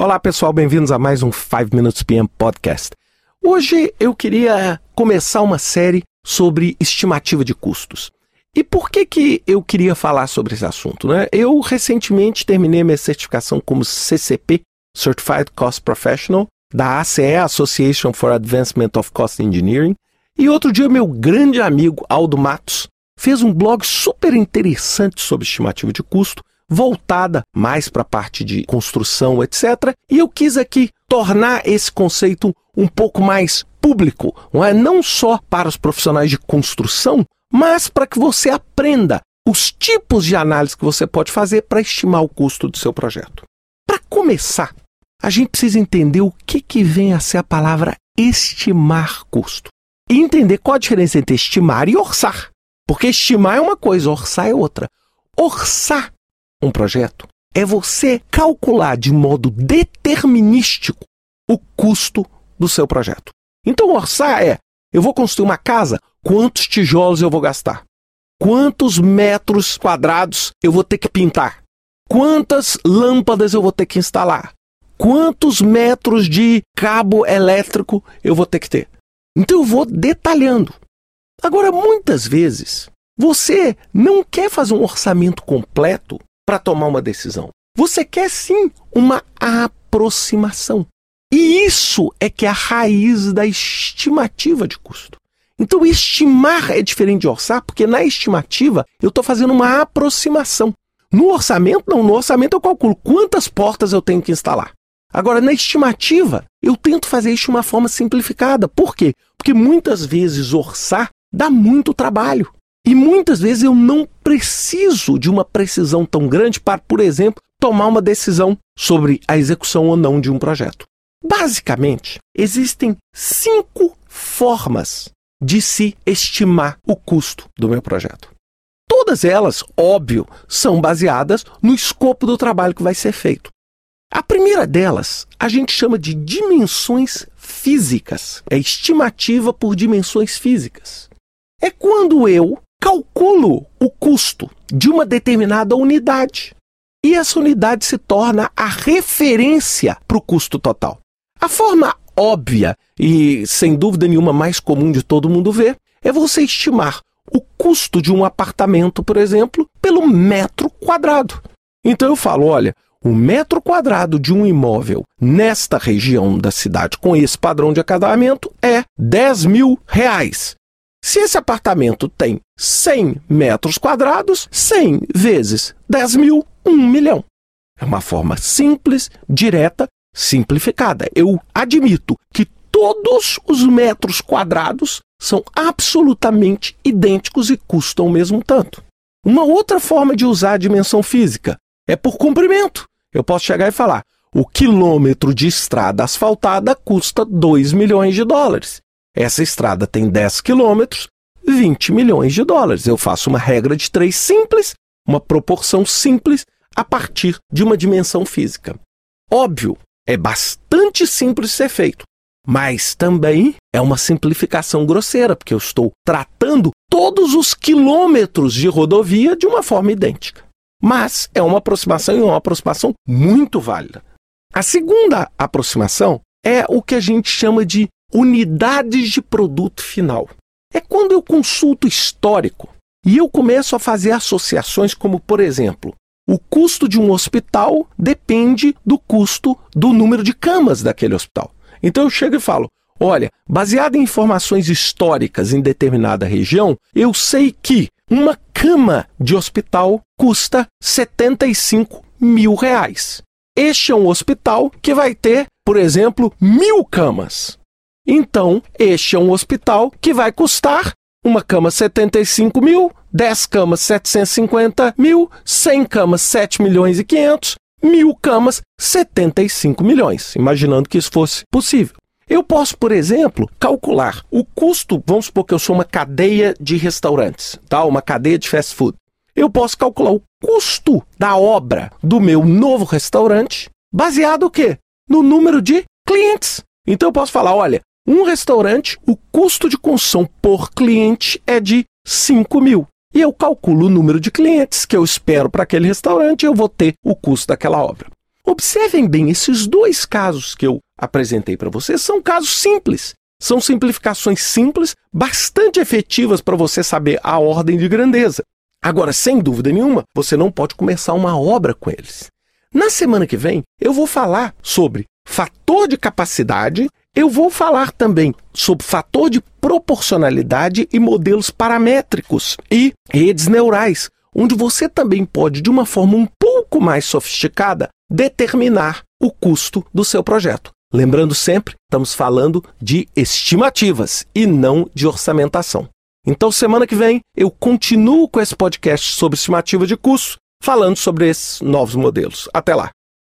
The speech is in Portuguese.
Olá pessoal, bem-vindos a mais um 5 Minutes PM Podcast. Hoje eu queria começar uma série sobre estimativa de custos. E por que, que eu queria falar sobre esse assunto? Né? Eu recentemente terminei minha certificação como CCP, Certified Cost Professional, da ACE, Association for Advancement of Cost Engineering, e outro dia meu grande amigo Aldo Matos fez um blog super interessante sobre estimativa de custo, voltada mais para a parte de construção, etc. E eu quis aqui tornar esse conceito um pouco mais público, não é não só para os profissionais de construção, mas para que você aprenda os tipos de análise que você pode fazer para estimar o custo do seu projeto. Para começar, a gente precisa entender o que, que vem a ser a palavra estimar custo. E entender qual a diferença entre estimar e orçar. Porque estimar é uma coisa, orçar é outra. Orçar um projeto é você calcular de modo determinístico o custo do seu projeto. Então, orçar é: eu vou construir uma casa, quantos tijolos eu vou gastar? Quantos metros quadrados eu vou ter que pintar? Quantas lâmpadas eu vou ter que instalar? Quantos metros de cabo elétrico eu vou ter que ter? Então eu vou detalhando. Agora, muitas vezes, você não quer fazer um orçamento completo para tomar uma decisão. Você quer sim uma aproximação. E isso é que é a raiz da estimativa de custo. Então, estimar é diferente de orçar, porque na estimativa eu estou fazendo uma aproximação. No orçamento, não. No orçamento eu calculo quantas portas eu tenho que instalar. Agora, na estimativa, eu tento fazer isso de uma forma simplificada. Por quê? Porque muitas vezes orçar dá muito trabalho. E muitas vezes eu não preciso de uma precisão tão grande para, por exemplo, tomar uma decisão sobre a execução ou não de um projeto. Basicamente, existem cinco formas de se estimar o custo do meu projeto. Todas elas, óbvio, são baseadas no escopo do trabalho que vai ser feito. A primeira delas a gente chama de dimensões físicas, é estimativa por dimensões físicas. É quando eu calculo o custo de uma determinada unidade. E essa unidade se torna a referência para o custo total. A forma óbvia e, sem dúvida nenhuma, mais comum de todo mundo ver é você estimar o custo de um apartamento, por exemplo, pelo metro quadrado. Então eu falo: olha, o metro quadrado de um imóvel nesta região da cidade com esse padrão de acabamento é 10 mil reais. Se esse apartamento tem 100 metros quadrados, 100 vezes 10 mil, 1 milhão. É uma forma simples, direta, simplificada. Eu admito que todos os metros quadrados são absolutamente idênticos e custam o mesmo tanto. Uma outra forma de usar a dimensão física é por comprimento. Eu posso chegar e falar: o quilômetro de estrada asfaltada custa 2 milhões de dólares. Essa estrada tem 10 quilômetros, 20 milhões de dólares. Eu faço uma regra de três simples, uma proporção simples, a partir de uma dimensão física. Óbvio, é bastante simples ser feito, mas também é uma simplificação grosseira, porque eu estou tratando todos os quilômetros de rodovia de uma forma idêntica. Mas é uma aproximação e uma aproximação muito válida. A segunda aproximação é o que a gente chama de unidades de produto final. É quando eu consulto histórico e eu começo a fazer associações como, por exemplo, o custo de um hospital depende do custo do número de camas daquele hospital. Então eu chego e falo: olha, baseado em informações históricas em determinada região, eu sei que uma cama de hospital custa 75 mil reais. Este é um hospital que vai ter, por exemplo, mil camas. Então, este é um hospital que vai custar uma cama 75 mil, 10 camas 750 mil, 100 camas 7 milhões e 500, mil camas 75 milhões, imaginando que isso fosse possível. Eu posso, por exemplo, calcular o custo, vamos supor que eu sou uma cadeia de restaurantes, tá? uma cadeia de fast food. Eu posso calcular o custo da obra do meu novo restaurante baseado o quê? No número de clientes. Então eu posso falar, olha, um restaurante, o custo de construção por cliente é de 5 mil. E eu calculo o número de clientes que eu espero para aquele restaurante e eu vou ter o custo daquela obra. Observem bem, esses dois casos que eu apresentei para vocês são casos simples. São simplificações simples, bastante efetivas para você saber a ordem de grandeza. Agora, sem dúvida nenhuma, você não pode começar uma obra com eles. Na semana que vem, eu vou falar sobre fator de capacidade, eu vou falar também sobre fator de proporcionalidade e modelos paramétricos e redes neurais, onde você também pode, de uma forma um pouco mais sofisticada, determinar o custo do seu projeto. Lembrando sempre, estamos falando de estimativas e não de orçamentação. Então, semana que vem, eu continuo com esse podcast sobre estimativa de custo, falando sobre esses novos modelos. Até lá!